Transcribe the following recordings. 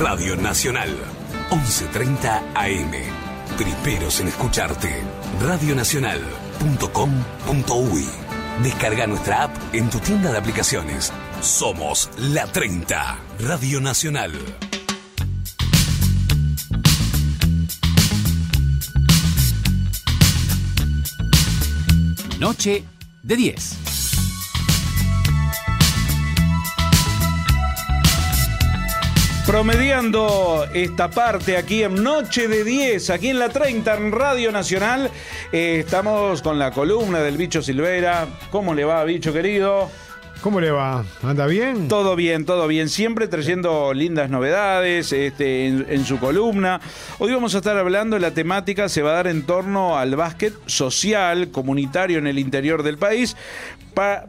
Radio Nacional, 11.30 AM. Primeros en escucharte. Radionacional.com.uy. Descarga nuestra app en tu tienda de aplicaciones. Somos la 30, Radio Nacional. Noche de 10. Promediando esta parte aquí en Noche de 10, aquí en la 30 en Radio Nacional, eh, estamos con la columna del Bicho Silvera. ¿Cómo le va, Bicho querido? ¿Cómo le va? ¿Anda bien? Todo bien, todo bien. Siempre trayendo lindas novedades este, en, su columna. Hoy vamos a estar hablando, la temática se va a dar en torno al básquet social, comunitario en el interior del país,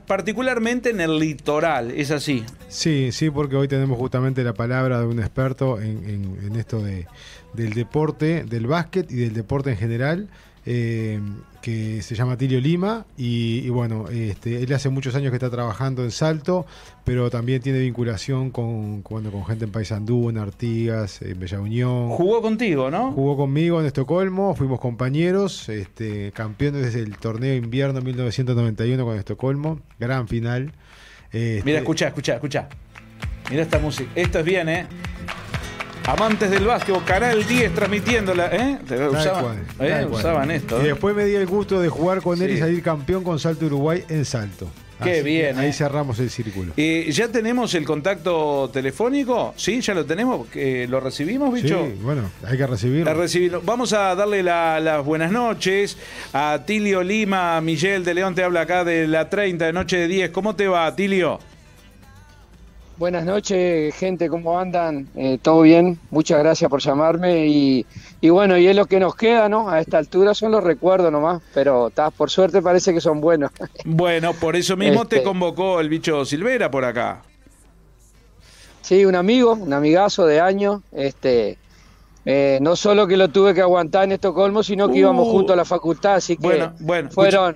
particularmente en el litoral, ¿es así? Sí, sí, porque hoy tenemos justamente la palabra de un experto en, esto de, del deporte, del básquet y del deporte en general. Eh, que se llama Tilio Lima y, bueno, este, él hace muchos años que está trabajando en Salto, pero también tiene vinculación con, con, con gente en Paysandú, en Artigas, en Bella Unión. Jugó contigo, ¿no? Jugó conmigo en Estocolmo, fuimos compañeros, este, campeones desde el torneo invierno 1991 con Estocolmo, gran final. Este, Mira, escucha, escucha, escucha. Mira esta música. Esto es bien, ¿eh? Amantes del básquet, Canal 10 transmitiéndola, ¿eh? Usaban, ¿eh? usaban esto. Y ¿eh? después me di el gusto de jugar con él y salir campeón con Salto Uruguay en Salto. Qué bien. Ahí ¿eh? cerramos el círculo. ¿Y ¿Ya tenemos el contacto telefónico? ¿Sí? ¿Ya lo tenemos? ¿Lo recibimos, bicho? Sí, bueno, hay que recibirlo. Vamos a darle las buenas noches a Tilio Lima. Miguel de León te habla acá de la 30 de noche de 10. ¿Cómo te va, Tilio? Buenas noches, gente, ¿cómo andan? Eh, ¿Todo bien? Muchas gracias por llamarme y, bueno, y es lo que nos queda, ¿no? A esta altura son los recuerdos nomás, pero por suerte parece que son buenos. Bueno, por eso mismo te este convocó el bicho Silvera por acá. Sí, un amigo, un amigazo de años, este, eh, no solo que lo tuve que aguantar en Estocolmo, sino que íbamos uh. juntos a la facultad, así que bueno, bueno, fueron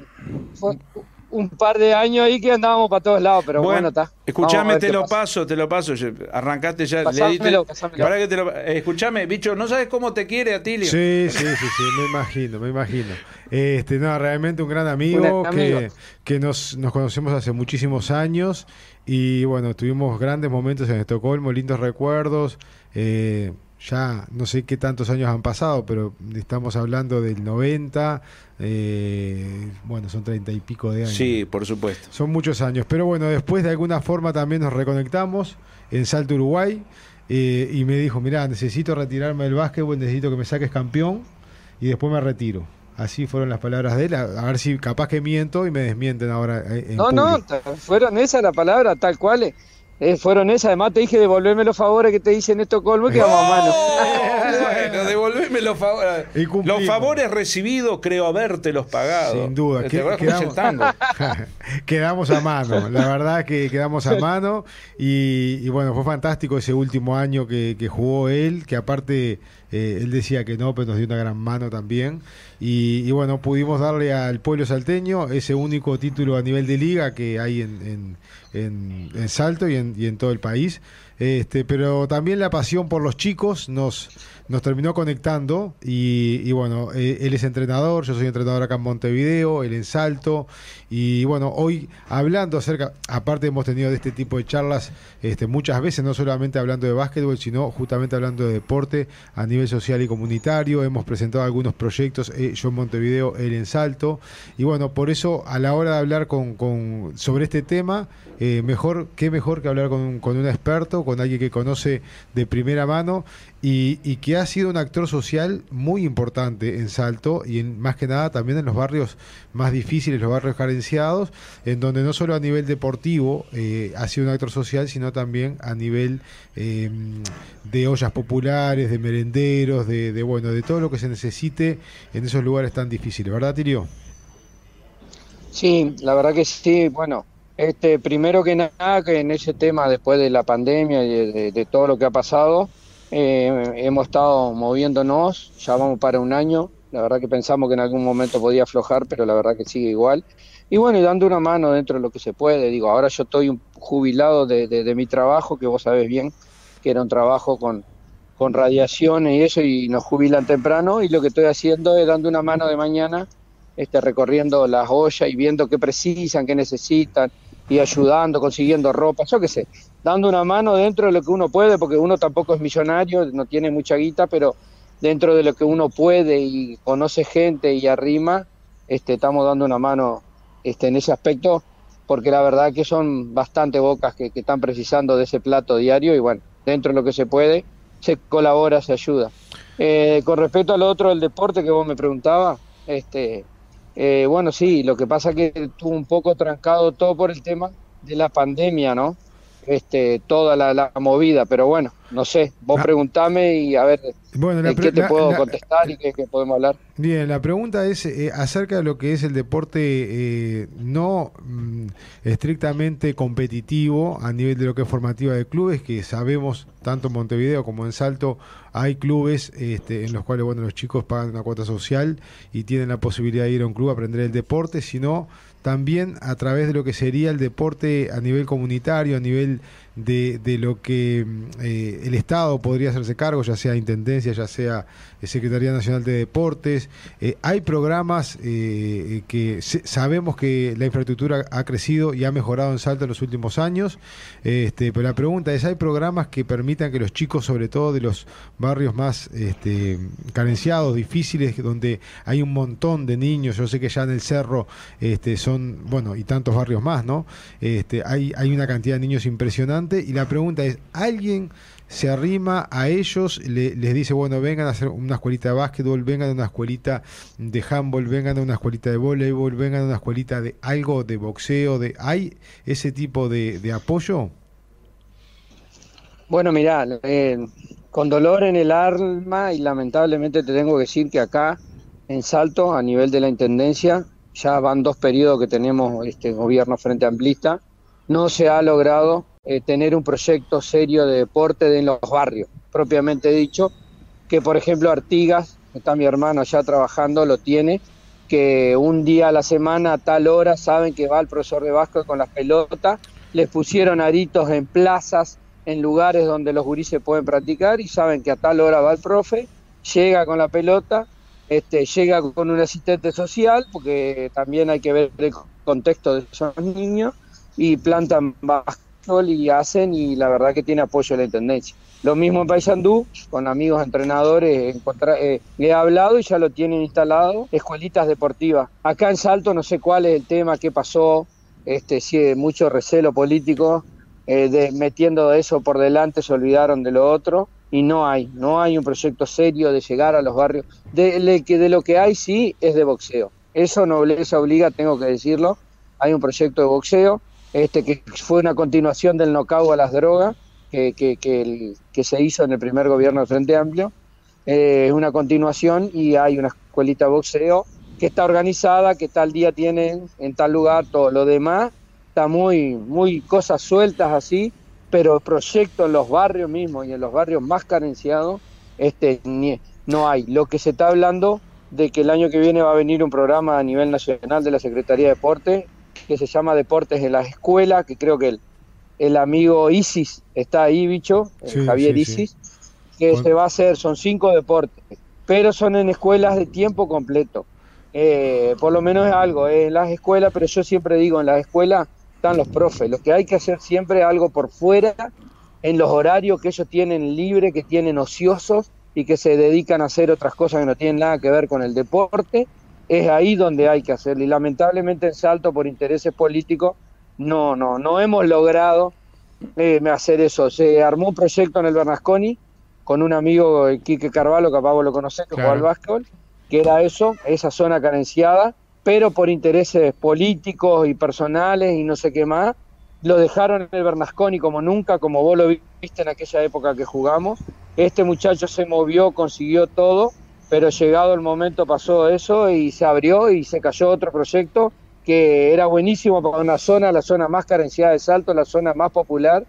un par de años ahí que andábamos para todos lados, pero bueno, está. escuchame, te lo paso, te lo paso. Arrancaste ya. Pasámelo, Para que te lo, eh, escuchame, bicho, ¿no sabes cómo te quiere Atilio? Sí, sí, sí, sí, me imagino, me imagino. Este, no, realmente un gran amigo, que, que nos, nos conocemos hace muchísimos años y bueno, tuvimos grandes momentos en Estocolmo, lindos recuerdos. Eh, ya no sé qué tantos años han pasado, pero estamos hablando del 90, eh, bueno, son treinta y pico de años. Sí, por supuesto. Son muchos años, pero bueno, después de alguna forma también nos reconectamos en Salto Uruguay eh, y me dijo, mira, necesito retirarme del básquetbol, necesito que me saques campeón y después me retiro. Así fueron las palabras de él, a, ver si capaz que miento y me desmienten ahora. Eh, no, no, fueron esas las palabras tal cual. Eh, fueron esas, además te dije devolverme los favores que te dicen en Estocolmo y que vamos a mano. bueno, devolverme los favores. Los favores recibidos, creo haberte los pagado. Sin duda. quedamos, quedamos a mano, la verdad que quedamos a mano. Y, bueno, fue fantástico ese último año que, jugó él, que aparte eh, él decía que no, pero nos dio una gran mano también. Y, bueno, pudimos darle al pueblo salteño ese único título a nivel de liga que hay en, en, en, Salto y en, y en todo el país. Este, pero también la pasión por los chicos nos, nos terminó conectando y, bueno, eh, él es entrenador, yo soy entrenador acá en Montevideo, él en Salto y bueno, hoy hablando acerca, aparte hemos tenido de este tipo de charlas este, muchas veces, no solamente hablando de básquetbol, sino justamente hablando de deporte a nivel social y comunitario, hemos presentado algunos proyectos, eh, yo en Montevideo, él en Salto. Y bueno, por eso a la hora de hablar con, sobre este tema, eh, mejor, qué mejor que hablar con, con un experto, con alguien que conoce de primera mano y, y, que ha sido un actor social muy importante en Salto y en, más que nada también en los barrios más difíciles, los barrios carenciados, en donde no solo a nivel deportivo eh, ha sido un actor social, sino también a nivel em, de ollas populares, de merenderos, de, bueno, de todo lo que se necesite en esos lugares tan difíciles, ¿verdad, Tirio? Sí, la verdad que sí, bueno, este, primero que nada, que en ese tema, después de la pandemia y de todo lo que ha pasado, eh, hemos estado moviéndonos, ya vamos para un año. La verdad que pensamos que en algún momento podía aflojar, pero la verdad que sigue igual. Y bueno, y dando una mano dentro de lo que se puede. Digo, ahora yo estoy jubilado de, mi trabajo, que vos sabés bien, que era un trabajo con, con radiaciones y eso y nos jubilan temprano y lo que estoy haciendo es dando una mano de mañana, este, recorriendo las ollas y viendo qué precisan, qué necesitan y ayudando, consiguiendo ropa, yo qué sé, dando una mano dentro de lo que uno puede, porque uno tampoco es millonario, no tiene mucha guita, pero dentro de lo que uno puede y conoce gente y arrima, este, estamos dando una mano este, en ese aspecto, porque la verdad que son bastante bocas que, que están precisando de ese plato diario y bueno, dentro de lo que se puede, se colabora, se ayuda. Eh, con respecto al otro, el deporte que vos me preguntabas, este, eh, bueno, sí, lo que pasa que estuvo un poco trancado todo por el tema de la pandemia, ¿no? Este, toda la, movida, pero bueno, no sé, vos ah. preguntame y a ver bueno, qué te puedo contestar y qué, podemos hablar. Bien, la pregunta es eh, acerca de lo que es el deporte eh, no mm, estrictamente competitivo a nivel de lo que es formativa de clubes, que sabemos tanto en Montevideo como en Salto hay clubes este, en los cuales bueno los chicos pagan una cuota social y tienen la posibilidad de ir a un club a aprender el deporte, sino también a través de lo que sería el deporte a nivel comunitario, a nivel de, de lo que eh, el Estado podría hacerse cargo, ya sea Intendencia, ya sea eh, Secretaría Nacional de Deportes. Eh, hay programas que sabemos que la infraestructura ha crecido y ha mejorado en Salta en los últimos años, este, pero la pregunta es, ¿hay programas que permitan que los chicos, sobre todo de los barrios más este, carenciados, difíciles, donde hay un montón de niños, yo sé que ya en el cerro este, son, bueno, y tantos barrios más, ¿no? Este, hay, hay una cantidad de niños impresionante y la pregunta es, ¿alguien se arrima a ellos, les dice, bueno, vengan a hacer una escuelita de básquetbol, vengan a una escuelita de handball, vengan a una escuelita de voleibol, vengan a una escuelita de algo de boxeo, de ¿hay ese tipo de, apoyo? Bueno, mirá, eh, con dolor en el alma y lamentablemente te tengo que decir que acá en Salto, a nivel de la Intendencia, ya van dos periodos que tenemos este gobierno frente amplista, no se ha logrado eh, tener un proyecto serio de deporte en los barrios, propiamente dicho, que por ejemplo Artigas, está mi hermano allá trabajando, lo tiene, que un día a la semana a tal hora saben que va el profesor de básquet con las pelotas, les pusieron aritos en plazas, en lugares donde los gurises pueden practicar y saben que a tal hora va el profe, llega con la pelota, este, llega con un asistente social, porque también hay que ver el contexto de esos niños, y plantan y hacen y la verdad que tiene apoyo de la Intendencia. Lo mismo en Paysandú, con amigos entrenadores, eh, le he hablado y ya lo tienen instalado, escuelitas deportivas. Acá en Salto no sé cuál es el tema, qué pasó, este, hay mucho recelo político, eh, de, metiendo eso por delante se olvidaron de lo otro y no hay, no hay un proyecto serio de llegar a los barrios. De, de, de lo que hay sí es de boxeo. Eso no les obliga, tengo que decirlo. Hay un proyecto de boxeo este, que fue una continuación del nocao a las drogas que, que, que, se hizo en el primer gobierno del Frente Amplio. Eh, es una continuación y hay una escuelita de boxeo que está organizada, que tal día tienen en tal lugar todo. Lo demás está muy, muy cosas sueltas así, pero proyectos en los barrios mismos y en los barrios más carenciados este, no hay. Lo que se está hablando de que el año que viene va a venir un programa a nivel nacional de la Secretaría de Deporte que se llama Deportes en la Escuela, que creo que el, el amigo Isis está ahí, bicho, Javier Isis, que se va a hacer, son cinco deportes, pero son en escuelas de tiempo completo. Eh, por lo menos es algo, en las escuelas, pero yo siempre digo, en las escuelas están los profes, lo que hay que hacer siempre es algo por fuera, en los horarios que ellos tienen libre, que tienen ociosos y que se dedican a hacer otras cosas que no tienen nada que ver con el deporte, es ahí donde hay que hacerlo. Y lamentablemente en Salto, por intereses políticos, no, no, no hemos logrado eh, hacer eso. Se armó un proyecto en el Bernasconi con un amigo, Quique Carvalho, capaz vos lo conocés, que juega al básquetbol, que era eso, esa zona carenciada, pero por intereses políticos y personales y no sé qué más, lo dejaron en el Bernasconi como nunca, como vos lo viste en aquella época que jugamos. Este muchacho se movió, consiguió todo pero llegado el momento pasó eso y se abrió y se cayó otro proyecto que era buenísimo para una zona, la zona más carenciada de Salto, la zona más popular,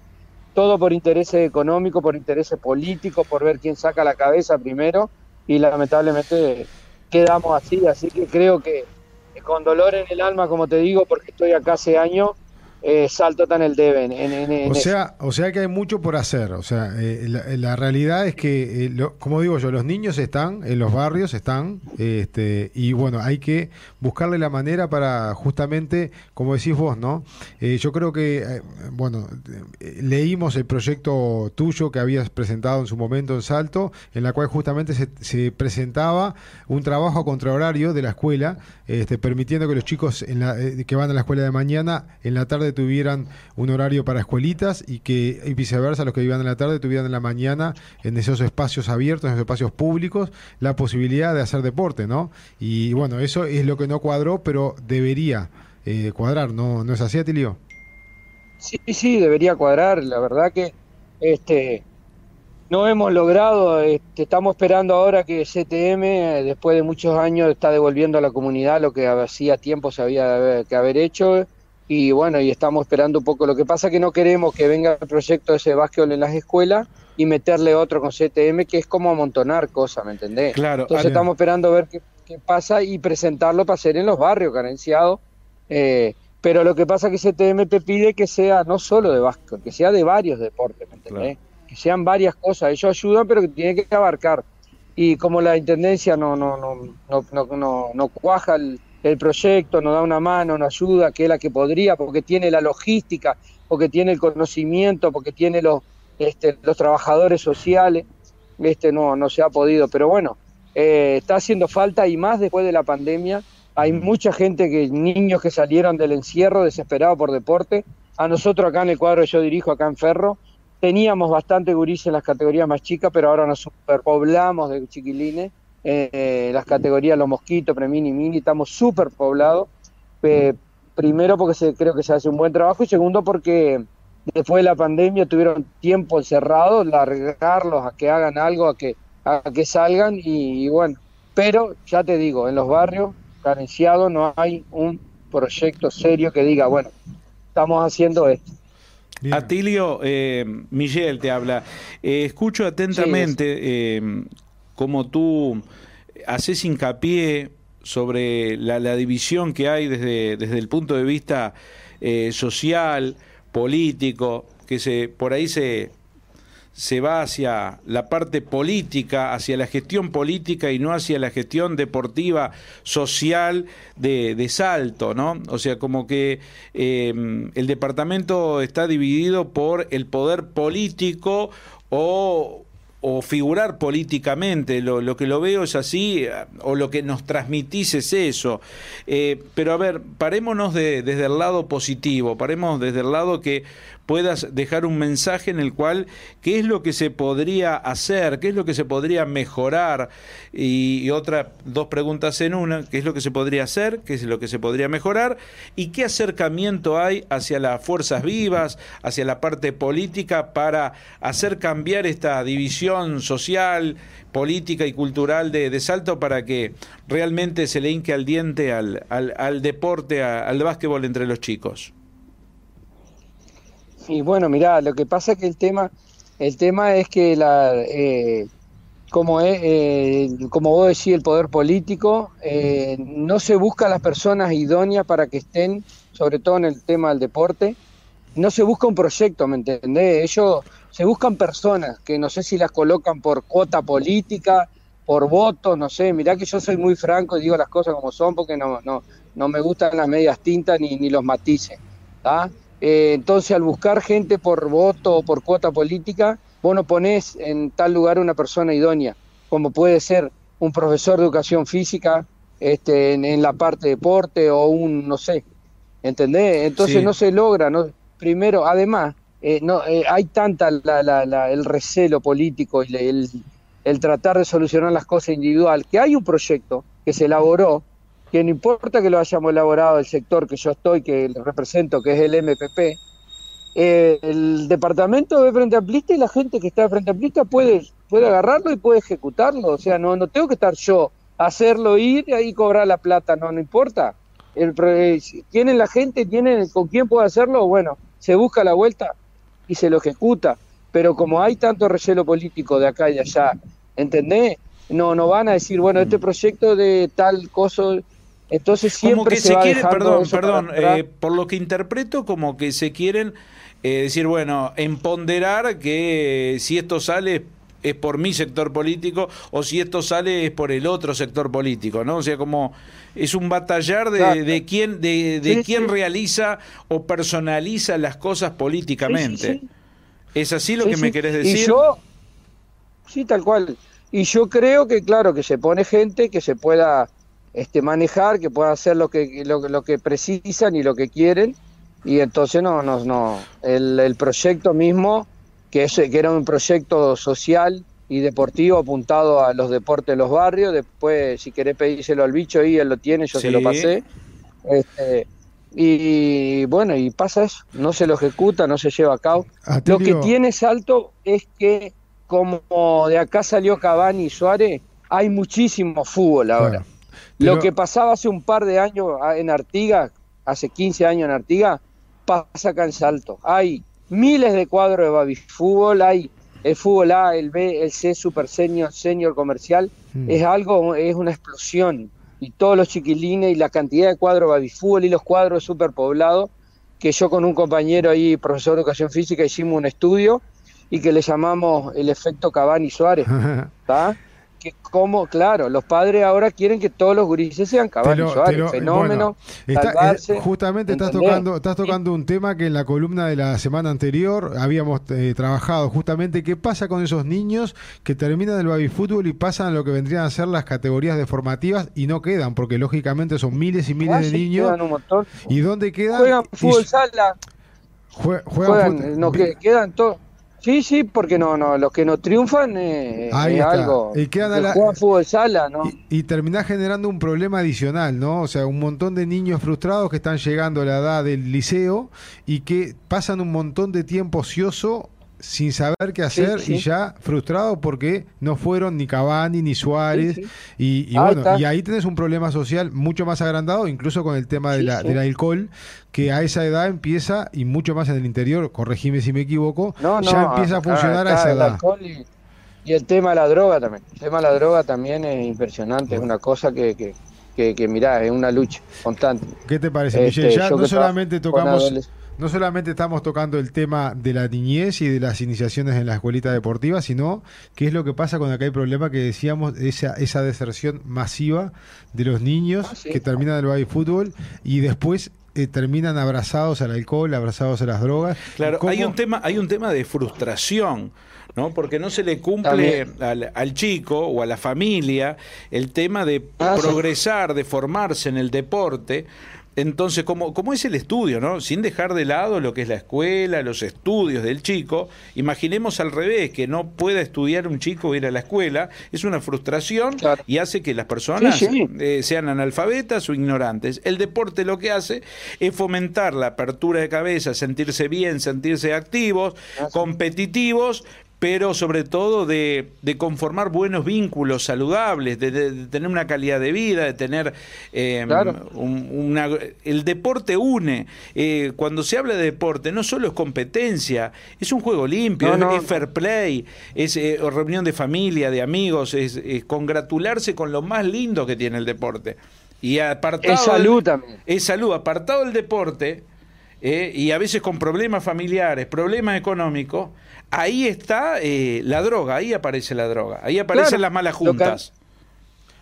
todo por intereses económicos, por intereses políticos, por ver quién saca la cabeza primero y lamentablemente quedamos así, así que creo que con dolor en el alma, como te digo, porque estoy acá hace años, eh, Salto en el deben. En, o, sea, o sea que hay mucho por hacer. O sea, eh, la, realidad es que, eh, como digo yo, los niños están en los barrios, están, este, y bueno, hay que buscarle la manera para justamente, como decís vos, ¿no? yo creo que, bueno, leímos el proyecto tuyo que habías presentado en su momento en Salto, en la cual justamente se, presentaba un trabajo contra horario de la escuela, este, permitiendo que los chicos en la, que van a la escuela de mañana, en la tarde tuvieran un horario para escuelitas y que y viceversa los que vivían en la tarde tuvieran en la mañana en esos espacios abiertos, en esos espacios públicos, la posibilidad de hacer deporte, ¿no? Y bueno, eso es lo que no cuadró, pero debería eh, cuadrar, ¿no? ¿No es así, Atilio? Sí, sí, debería cuadrar. La verdad que este no hemos logrado, este, estamos esperando ahora que CTM, después de muchos años, está devolviendo a la comunidad lo que hacía tiempo se había que haber hecho y bueno, y estamos esperando un poco. Lo que pasa es que no queremos que venga el proyecto de ese básquetbol en las escuelas y meterle otro con CTM, que es como amontonar cosas, ¿me entendés? Claro. Entonces estamos esperando ver qué, pasa y presentarlo para hacer en los barrios carenciados. Eh, pero lo que pasa es que CTM te pide que sea no solo de básquetbol, que sea de varios deportes, ¿me entendés? Que sean varias cosas. Ellos ayudan, pero que tiene que abarcar. Y como la intendencia no, no, no, no, no, no, no cuaja el el proyecto, nos da una mano, nos ayuda, que es la que podría, porque tiene la logística, porque tiene el conocimiento, porque tiene los, este, los trabajadores sociales, este no, no se ha podido, pero bueno, eh, está haciendo falta y más después de la pandemia. Hay mucha gente, que niños que salieron del encierro desesperados por deporte. A nosotros acá en el cuadro yo dirijo, acá en Ferro, teníamos bastante gurises en las categorías más chicas, pero ahora nos superpoblamos de chiquilines eh, las categorías los mosquitos, premini, mini, estamos súper poblados. primero porque se, creo que se hace un buen trabajo y segundo porque después de la pandemia tuvieron tiempo encerrados, largarlos a que hagan algo, a que, a que salgan y, bueno, pero ya te digo, en los barrios carenciados no hay un proyecto serio que diga, bueno, estamos haciendo esto. Atilio, eh, Miguel te habla. Eh, escucho atentamente eh, cómo tú haces hincapié sobre la, división que hay desde, desde el punto de vista eh, social, político, que se por ahí se, se va hacia la parte política, hacia la gestión política y no hacia la gestión deportiva, social de, Salto, ¿no? O sea, como que eh, el departamento está dividido por el poder político o o figurar políticamente, lo, lo, que lo veo es así, o lo que nos transmitís es eso. Eh, pero a ver, parémonos desde el lado positivo, paremos desde el lado que puedas dejar un mensaje en el cual qué es lo que se podría hacer, qué es lo que se podría mejorar y, y otra dos preguntas en una, qué es lo que se podría hacer, qué es lo que se podría mejorar y qué acercamiento hay hacia las fuerzas vivas, hacia la parte política para hacer cambiar esta división social, política y cultural de, Salto para que realmente se le hinque al diente al deporte, al básquetbol entre los chicos. Y bueno, mira, lo que pasa es que el tema, el tema es que la, eh, como, es, eh, como vos decís, el poder político, eh, no se busca a las personas idóneas para que estén, sobre todo en el tema del deporte, no se busca un proyecto, ¿me entendés? Ellos se buscan personas que no sé si las colocan por cuota política, por votos, no sé, mirá que yo soy muy franco y digo las cosas como son porque no, no, no me gustan las medias tintas ni, ni los matices. ¿tá? Eh, entonces, al buscar gente por voto o por cuota política, vos no ponés en tal lugar una persona idónea, como puede ser un profesor de educación física este, en, la parte de deporte o un, no sé, ¿entendés? Entonces no se logra, ¿no? Primero, además, eh, no, eh, hay tanta el recelo político y el, el tratar de solucionar las cosas individual, que hay un proyecto que se elaboró que no importa que lo hayamos elaborado el sector que yo estoy, que represento, que es el MPP, eh, el departamento de Frente Amplista y la gente que está de Frente Amplista puede, puede agarrarlo y puede ejecutarlo. O sea, no, no tengo que estar yo, hacerlo ir y ahí cobrar la plata, no, no importa. El, tienen la gente, tienen con quién puede hacerlo, bueno, se busca la vuelta y se lo ejecuta. Pero como hay tanto relleno político de acá y de allá, ¿entendés? No, no van a decir, bueno, este mm. proyecto de tal cosa Entonces siempre como que se, se, quiere, perdón, perdón, eh, por lo que interpreto, como que se quieren eh, decir, bueno, emponderar que si esto sale es por mi sector político o si esto sale es por el otro sector político, ¿no? O sea, como es un batallar de, Claro. de quién de, de Sí, quién sí. realiza o personaliza las cosas políticamente. Sí. ¿Es así lo que me querés decir? Y yo, sí, tal cual. Y yo creo que, claro, que se pone gente que se pueda este, manejar, que pueda hacer lo que, lo, lo que precisan y lo que quieren. Y entonces no, no, no. El, el proyecto mismo, que, es, que era un proyecto social y deportivo apuntado a los deportes de los barrios. Después, si querés pedírselo al bicho ahí, él lo tiene, yo se lo Sí. pasé. Este, y bueno, y pasa eso, no se lo ejecuta, no se lleva a cabo. Lo que tiene Salto es que como de acá salió Cavani y Suárez, hay muchísimo fútbol ahora. Claro. Pero- Lo que pasaba hace un par de años en Artigas, hace 15 años en Artigas, pasa acá en Salto. Hay miles de cuadros de baby fútbol, hay el fútbol A, el B, el C, Super Senior, Senior Comercial. Mm. Es algo, es una explosión. Y todos los chiquilines y la cantidad de cuadros de baby fútbol y los cuadros superpoblados, que yo con un compañero ahí, profesor de educación física, hicimos un estudio y que le llamamos el efecto Cavani Suárez. ¿Está? Que como, claro, los padres ahora quieren que todos los gurises sean te lo- fenómeno, bueno, está- salvarse, eh, justamente estás tocando, estás tocando un tema que en la columna de la semana anterior habíamos eh, trabajado justamente qué pasa con esos niños que terminan el baby fútbol y pasan a lo que vendrían a ser las categorías de formativas y no quedan porque lógicamente son miles y miles Ah, de sí, niños. quedan un montón. y dónde quedan Juegan Y fútbol s- sala, jue- juegan juegan, fut- no, que, quedan todos. Sí, sí, porque no, no, los que no triunfan eh, Ahí es está. algo. Y quedan a la- juegan fútbol sala, ¿no? Y, y terminás generando un problema adicional, ¿no? O sea, un montón de niños frustrados que están llegando a la edad del liceo y que pasan un montón de tiempo ocioso sin saber qué hacer sí. y ya frustrados porque no fueron ni Cavani ni Suárez. Sí. Y, bueno, está. y ahí tenés un problema social mucho más agrandado, incluso con el tema de la- del alcohol, que a esa edad empieza, y mucho más en el interior, corregime si me equivoco, No, no, ya empieza a funcionar a esa el edad. alcohol y, y el tema de la droga también. El tema de la droga también es impresionante, es una cosa que, que, que, que mirá, es una lucha constante. ¿Qué te parece, Este, Michelle? Ya yo no solamente tocamos, no solamente estamos tocando el tema de la niñez y de las iniciaciones en la escuelita deportiva, sino qué es lo que pasa con aquel problema que decíamos, esa, esa deserción masiva de los niños Ah, sí. que terminan el baby fútbol y después eh, terminan abrazados al alcohol, abrazados a las drogas. Claro, ¿Cómo- hay un tema, hay un tema de frustración, ¿no? Porque no se le cumple al, al chico o a la familia el tema de Ah, sí. progresar, de formarse en el deporte. Entonces, como, como es el estudio, ¿no? Sin dejar de lado lo que es la escuela, los estudios del chico, imaginemos al revés, que no pueda estudiar un chico o ir a la escuela, es una frustración Claro. y hace que las personas Sí, sí. eh, sean analfabetas o ignorantes. El deporte lo que hace es fomentar la apertura de cabeza, sentirse bien, sentirse activos, competitivos, pero sobre todo de, de conformar buenos vínculos saludables, de, de- de tener una calidad de vida, de tener eh, Claro. un- una... El deporte une. Eh, cuando se habla de deporte, no solo es competencia, es un juego limpio, No, es, no, es no. fair play, es eh, reunión de familia, de amigos, es, es congratularse con lo más lindo que tiene el deporte. Y apartado Es salud también. es salud, apartado del deporte, eh, y a veces con problemas familiares, problemas económicos, ahí está eh, la droga, ahí aparece la droga, ahí aparecen Claro, las malas lo juntas.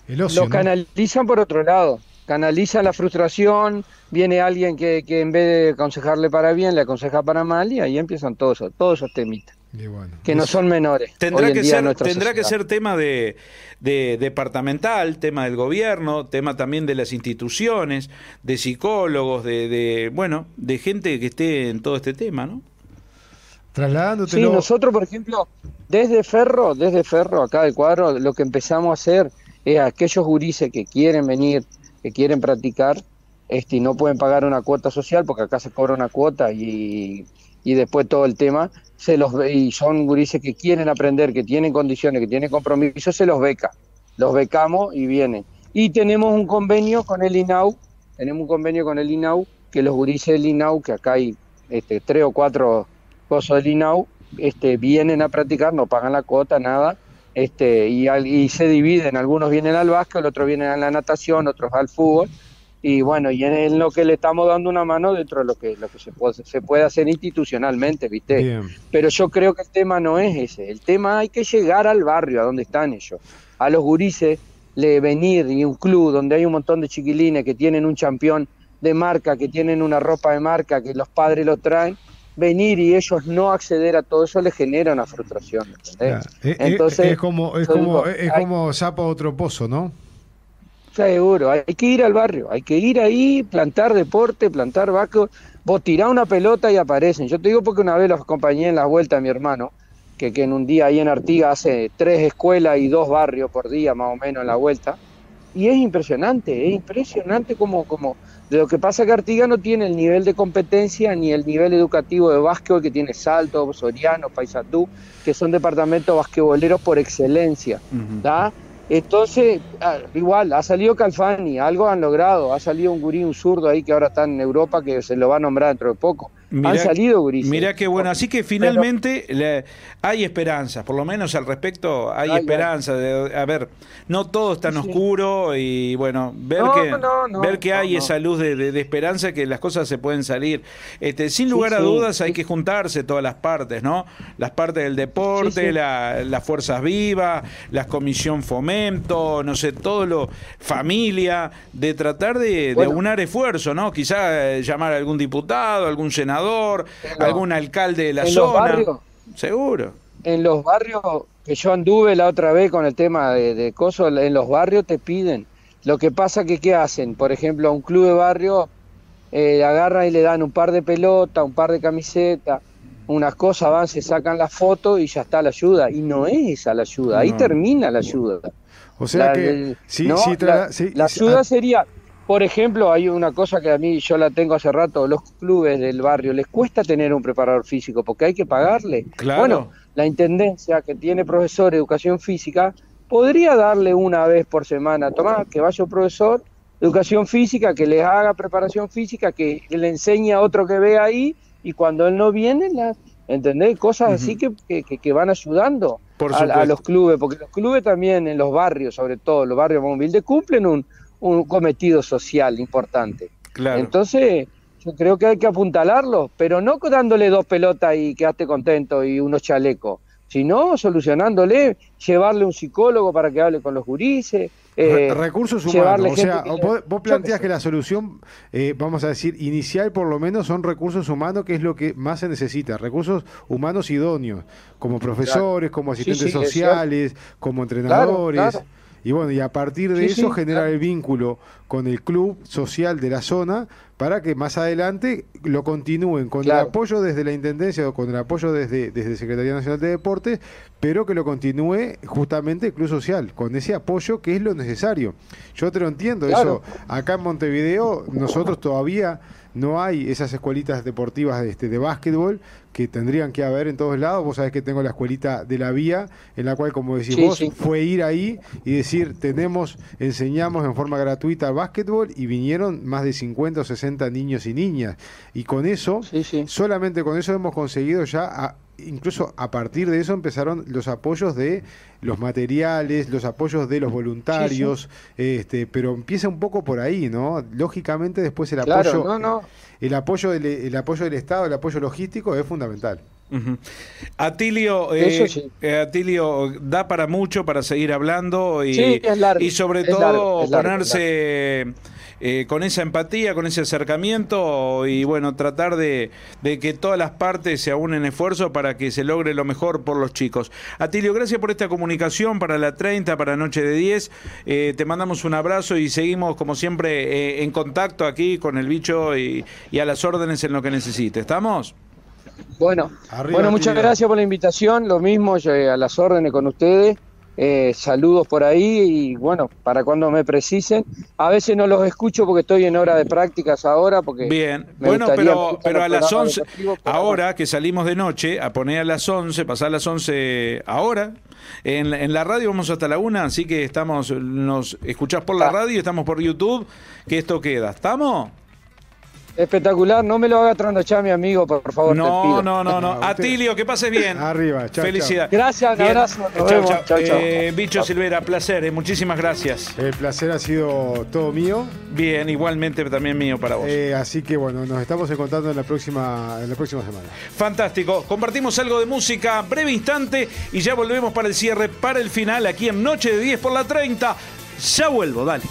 El ocio, Lo ¿no? canalizan por otro lado, canalizan la frustración, viene alguien que, que en vez de aconsejarle para bien, le aconseja para mal y ahí empiezan todos esos, todos esos temitas, Y bueno, que no son menores. Tendrá que tendrá ser tema de, de departamental, tema del gobierno, tema también de las instituciones, de psicólogos, de, de bueno, de gente que esté en todo este tema, ¿no? Sí, trasladándotelo. nosotros, por ejemplo, desde Ferro, desde Ferro, acá del cuadro, lo que empezamos a hacer es aquellos gurises que quieren venir, que quieren practicar, este, y no pueden pagar una cuota social, porque acá se cobra una cuota y, y después todo el tema, se los ve- y son gurises que quieren aprender, que tienen condiciones, que tienen compromiso, se los beca. Los becamos y vienen. Y tenemos un convenio con el INAU, tenemos un convenio con el INAU, que los gurises del INAU, que acá hay este, tres o cuatro cosas del INAU, este, vienen a practicar, no pagan la cuota, nada, este, y, al- y se dividen, algunos vienen al básquet, otros vienen a la natación, otros al fútbol, y bueno, y en, lo que le estamos dando una mano dentro de lo que, lo que se, puede, se puede hacer institucionalmente, ¿viste? Pero yo creo que el tema no es ese, el tema hay que llegar al barrio, a donde están ellos, a los gurises, le venir y un club donde hay un montón de chiquilines que tienen un campeón de marca, que tienen una ropa de marca, que los padres lo traen, venir y ellos no acceder a todo eso les genera una frustración. Entonces, es, como, es como, es como sapo otro pozo, ¿no? Seguro, hay que ir al barrio, hay que ir ahí, plantar deporte, plantar vaco, vos tirás una pelota y aparecen. Yo te digo porque una vez los acompañé en la vuelta a mi hermano, que, que en un día ahí en Artiga hace tres escuelas y dos barrios por día más o menos en la vuelta, y es impresionante, es impresionante como, como lo que pasa que Artiga no tiene el nivel de competencia ni el nivel educativo de básquetbol que tiene Salto, Soriano, Paysandú, que son departamentos basquetboleros por excelencia. Entonces, ah, igual, ha salido Calfani, algo han logrado, ha salido un gurí, un zurdo ahí que ahora está en Europa, que se lo va a nombrar dentro de poco. Han salido gurises. Mira qué bueno, así que finalmente hay esperanza, por lo menos al respecto hay, esperanza. De, a ver, no todo es tan oscuro y bueno, ver que, ver que hay esa luz de, esperanza, que las cosas se pueden salir. Este, sin lugar a dudas hay que juntarse todas las partes, ¿no? Las partes del deporte, las fuerzas vivas, la comisión fomento, no sé, todo lo, familia, de tratar de, de unar esfuerzo, ¿no? Quizá eh, llamar a algún diputado, algún senador algún alcalde de la zona. Seguro. En los barrios, que yo anduve la otra vez con el tema de, de cosas, en los barrios te piden. Lo que pasa que, ¿qué hacen? Por ejemplo, a un club de barrio eh, agarran y le dan un par de pelotas, un par de camisetas, unas cosas, van, se sacan la foto y ya está la ayuda. Y no es esa la ayuda, ahí termina la ayuda. O sea que sí, la, la, ayuda ah. sería por ejemplo, hay una cosa que a mí yo la tengo hace rato, los clubes del barrio les cuesta tener un preparador físico porque hay que pagarle. Bueno, la intendencia que tiene profesor de educación física podría darle una vez por semana, tomá, que vaya un profesor de educación física, que les haga preparación física, que le enseñe a otro que ve ahí y cuando él no viene, la, ¿entendés? Cosas así que, que, van ayudando a, los clubes, porque los clubes también en los barrios, sobre todo los barrios móviles, cumplen un, un cometido social importante. Claro. Entonces, yo creo que hay que apuntalarlo, pero no dándole dos pelotas y quedaste contento y unos chalecos, sino solucionándole, llevarle un psicólogo para que hable con los gurises. Eh, recursos humanos, o sea, vos, planteas que la solución, eh, vamos a decir, inicial por lo menos son recursos humanos, que es lo que más se necesita, recursos humanos idóneos, como profesores, como asistentes sociales, como entrenadores. Y bueno, y a partir de eso generar el vínculo con el club social de la zona para que más adelante lo continúen con el apoyo desde la Intendencia o con el apoyo desde, desde Secretaría Nacional de Deportes, pero que lo continúe justamente el club social, con ese apoyo que es lo necesario. Yo te lo entiendo, eso acá en Montevideo nosotros todavía no hay esas escuelitas deportivas de, este, de básquetbol que tendrían que haber en todos lados. Vos sabés que tengo la escuelita de la vía, en la cual, como decís vos, fue ir ahí y decir, tenemos, enseñamos en forma gratuita básquetbol y vinieron más de 50 o 60 niños y niñas. Y con eso, solamente con eso hemos conseguido ya incluso a partir de eso empezaron los apoyos de los materiales, los apoyos de los voluntarios, este, pero empieza un poco por ahí, ¿no? Lógicamente después el apoyo, el apoyo del, el apoyo del Estado, el apoyo logístico es fundamental. Atilio, eh, eh, Atilio, da para mucho para seguir hablando y, y sobre todo ponerse eh, con esa empatía, con ese acercamiento y bueno, tratar de, que todas las partes se unen esfuerzo para que se logre lo mejor por los chicos. Atilio, gracias por esta comunicación para la 30, para Noche de 10. Eh, te mandamos un abrazo y seguimos como siempre eh, en contacto aquí con el bicho y, a las órdenes en lo que necesite. ¿Estamos? Bueno, bueno muchas gracias por la invitación. Lo mismo a las órdenes con ustedes. Eh, saludos por ahí y bueno, para cuando me precisen. A veces no los escucho porque estoy en hora de prácticas ahora. Porque Bien, bueno, pero, pero a las 11, ahora que salimos de noche, a poner a las 11, pasar a las 11 ahora. En, en la radio vamos hasta la una, así que estamos, nos escuchás por la radio, estamos por YouTube, que esto queda. ¿Estamos? Espectacular, no me lo haga trasnochar mi amigo, por favor. te No, pido. no, no, no. Atilio, que pases bien. Arriba, chao, Felicidad. Gracias, un abrazo, nos vemos. Chau, chau. Eh, Bicho Silvera, placer, eh, muchísimas gracias. El placer ha sido todo mío. Bien, igualmente también mío para vos. Eh, así que bueno, nos estamos encontrando en la próxima, en la próxima semana. Fantástico. Compartimos algo de música, breve instante, y ya volvemos para el cierre, para el final, aquí en Noche de 10 por la 30. Ya vuelvo, dale.